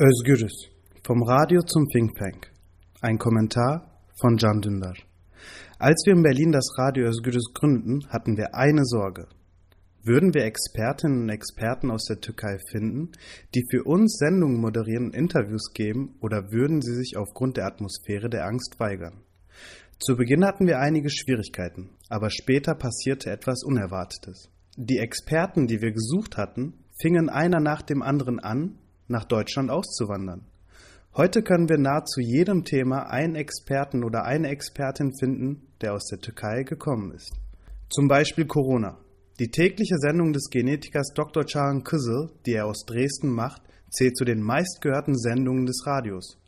Özgürüz. Vom Radio zum Think Tank. Ein Kommentar von Can Dündar. Als wir in Berlin das Radio Özgürüz gründen, hatten wir eine Sorge. Würden wir Expertinnen und Experten aus der Türkei finden, die für uns Sendungen moderieren und Interviews geben, oder würden sie sich aufgrund der Atmosphäre der Angst weigern? Zu Beginn hatten wir einige Schwierigkeiten, aber später passierte etwas Unerwartetes. Die Experten, die wir gesucht hatten, fingen einer nach dem anderen an, nach Deutschland auszuwandern. Heute können wir nahezu jedem Thema einen Experten oder eine Expertin finden, der aus der Türkei gekommen ist. Zum Beispiel Corona. Die tägliche Sendung des Genetikers Dr. Çağan Kızıl, die er aus Dresden macht, zählt zu den meistgehörten Sendungen des Radios.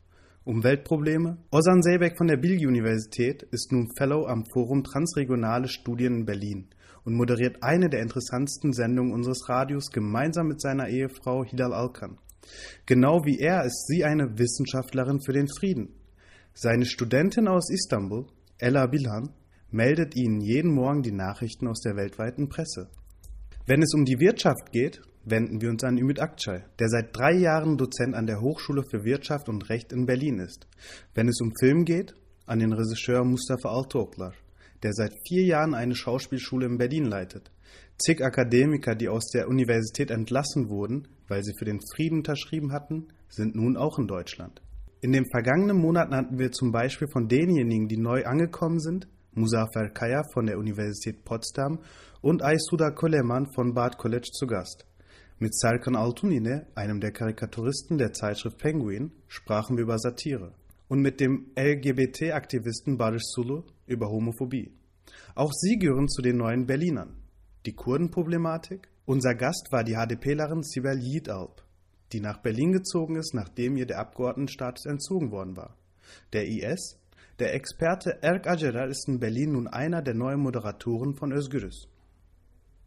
Umweltprobleme? Ozan Zeybek von der Bilgi-Universität ist nun Fellow am Forum Transregionale Studien in Berlin und moderiert eine der interessantesten Sendungen unseres Radios gemeinsam mit seiner Ehefrau Hilal Alkan. Genau wie er ist sie eine Wissenschaftlerin für den Frieden. Seine Studentin aus Istanbul, Ella Bilhan, meldet ihnen jeden Morgen die Nachrichten aus der weltweiten Presse. Wenn es um die Wirtschaft geht, wenden wir uns an Ümit Akçay, der seit drei Jahren Dozent an der Hochschule für Wirtschaft und Recht in Berlin ist. Wenn es um Film geht, an den Regisseur Mustafa Altoklar, der seit vier Jahren eine Schauspielschule in Berlin leitet. Zig Akademiker, die aus der Universität entlassen wurden, weil sie für den Frieden unterschrieben hatten, sind nun auch in Deutschland. In den vergangenen Monaten hatten wir zum Beispiel von denjenigen, die neu angekommen sind, Muzafer Kaya von der Universität Potsdam und Aysuda Koleman von Bad College zu Gast. Mit Serkan Altunine, einem der Karikaturisten der Zeitschrift Penguin, sprachen wir über Satire. Und mit dem LGBT-Aktivisten Barış Sulu über Homophobie. Auch sie gehören zu den neuen Berlinern die Kurdenproblematik. Unser Gast war die HDPlerin Sibel Yiğitalp, die nach Berlin gezogen ist, nachdem ihr der Abgeordnetenstatus entzogen worden war. Der IS, der Experte Erk Acerer ist in Berlin nun einer der neuen Moderatoren von Özgürüz.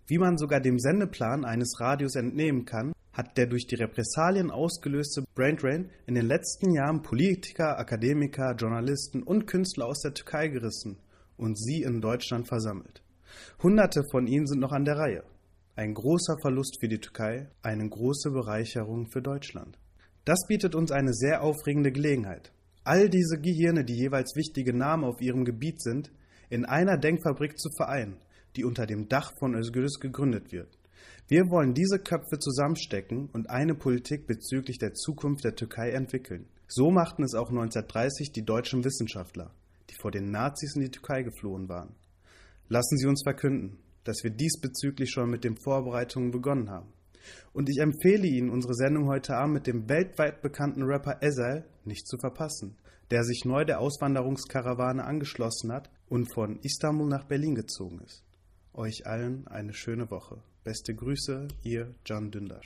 Wie man sogar dem Sendeplan eines Radios entnehmen kann, hat der durch die Repressalien ausgelöste Braindrain in den letzten Jahren Politiker, Akademiker, Journalisten und Künstler aus der Türkei gerissen und sie in Deutschland versammelt. Hunderte von ihnen sind noch an der Reihe. Ein großer Verlust für die Türkei, eine große Bereicherung für Deutschland. Das bietet uns eine sehr aufregende Gelegenheit. All diese Gehirne, die jeweils wichtige Namen auf ihrem Gebiet sind, in einer Denkfabrik zu vereinen, die unter dem Dach von Özgürüz gegründet wird. Wir wollen diese Köpfe zusammenstecken und eine Politik bezüglich der Zukunft der Türkei entwickeln. So machten es auch 1930 die deutschen Wissenschaftler, die vor den Nazis in die Türkei geflohen waren. Lassen Sie uns verkünden, dass wir diesbezüglich schon mit den Vorbereitungen begonnen haben. Und ich empfehle Ihnen, unsere Sendung heute Abend mit dem weltweit bekannten Rapper Ezel nicht zu verpassen, der sich neu der Auswanderungskarawane angeschlossen hat und von Istanbul nach Berlin gezogen ist. Euch allen eine schöne Woche. Beste Grüße, Ihr Can Dündar.